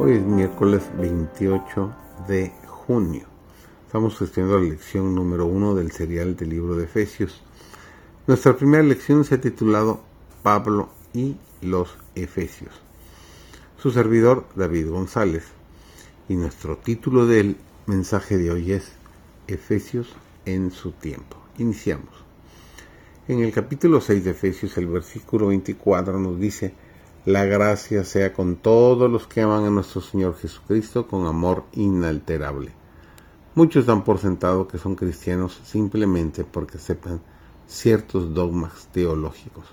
Hoy es miércoles 28 de junio. Estamos estudiando la lección número uno del serial del libro de Efesios. Nuestra primera lección se ha titulado Pablo y los Efesios. Su servidor David González. Y nuestro título del mensaje de hoy es Efesios en su tiempo. Iniciamos. En el capítulo 6 de Efesios, el versículo 24 nos dice, la gracia sea con todos los que aman a nuestro Señor Jesucristo con amor inalterable. Muchos dan por sentado que son cristianos simplemente porque aceptan ciertos dogmas teológicos,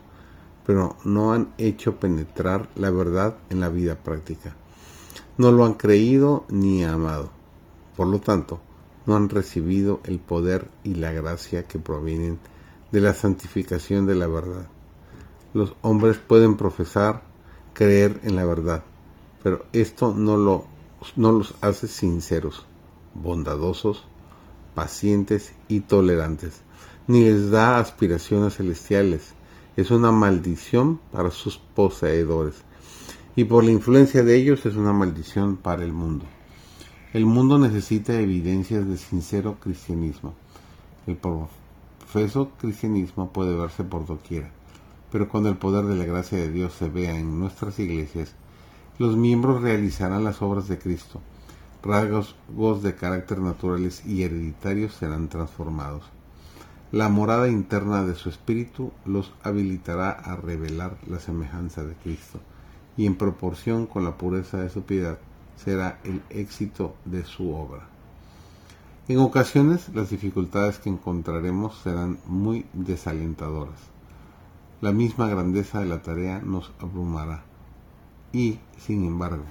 pero no han hecho penetrar la verdad en la vida práctica. No lo han creído ni amado. Por lo tanto, no han recibido el poder y la gracia que provienen de la santificación de la verdad. Los hombres pueden profesar creer en la verdad, pero esto no, lo, no los hace sinceros, bondadosos, pacientes y tolerantes, ni les da aspiraciones celestiales. Es una maldición para sus poseedores, y por la influencia de ellos es una maldición para el mundo. El mundo necesita evidencias de sincero cristianismo. El profeso cristianismo puede verse por doquiera pero cuando el poder de la gracia de Dios se vea en nuestras iglesias, los miembros realizarán las obras de Cristo. Rasgos de carácter naturales y hereditarios serán transformados. La morada interna de su espíritu los habilitará a revelar la semejanza de Cristo, y en proporción con la pureza de su piedad será el éxito de su obra. En ocasiones las dificultades que encontraremos serán muy desalentadoras la misma grandeza de la tarea nos abrumará. Y, sin embargo,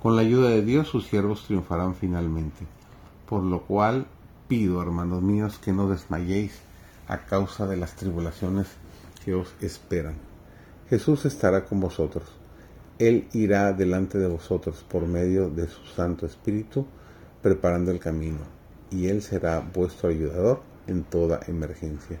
con la ayuda de Dios sus siervos triunfarán finalmente. Por lo cual pido, hermanos míos, que no desmayéis a causa de las tribulaciones que os esperan. Jesús estará con vosotros. Él irá delante de vosotros por medio de su Santo Espíritu, preparando el camino, y Él será vuestro ayudador en toda emergencia.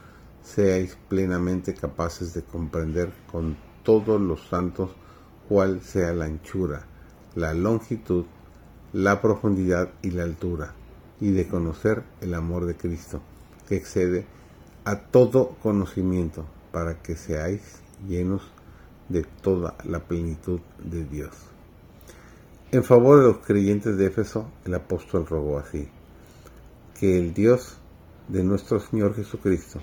seáis plenamente capaces de comprender con todos los santos cuál sea la anchura, la longitud, la profundidad y la altura, y de conocer el amor de Cristo, que excede a todo conocimiento, para que seáis llenos de toda la plenitud de Dios. En favor de los creyentes de Éfeso, el apóstol rogó así, que el Dios de nuestro Señor Jesucristo,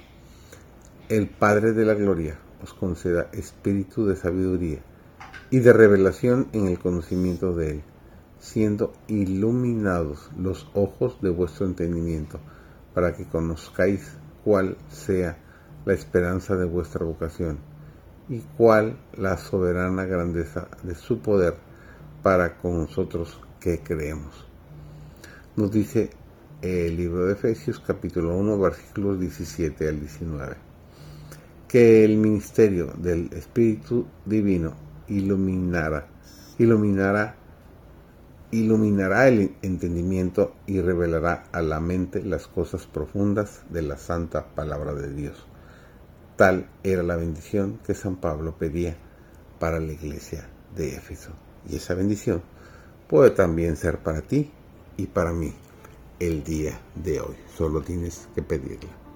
el Padre de la Gloria os conceda espíritu de sabiduría y de revelación en el conocimiento de Él, siendo iluminados los ojos de vuestro entendimiento, para que conozcáis cuál sea la esperanza de vuestra vocación y cuál la soberana grandeza de su poder para con nosotros que creemos. Nos dice el libro de Efesios capítulo 1 versículos 17 al 19 que el ministerio del Espíritu Divino iluminará, iluminará, iluminará el entendimiento y revelará a la mente las cosas profundas de la santa palabra de Dios. Tal era la bendición que San Pablo pedía para la iglesia de Éfeso. Y esa bendición puede también ser para ti y para mí el día de hoy. Solo tienes que pedirla.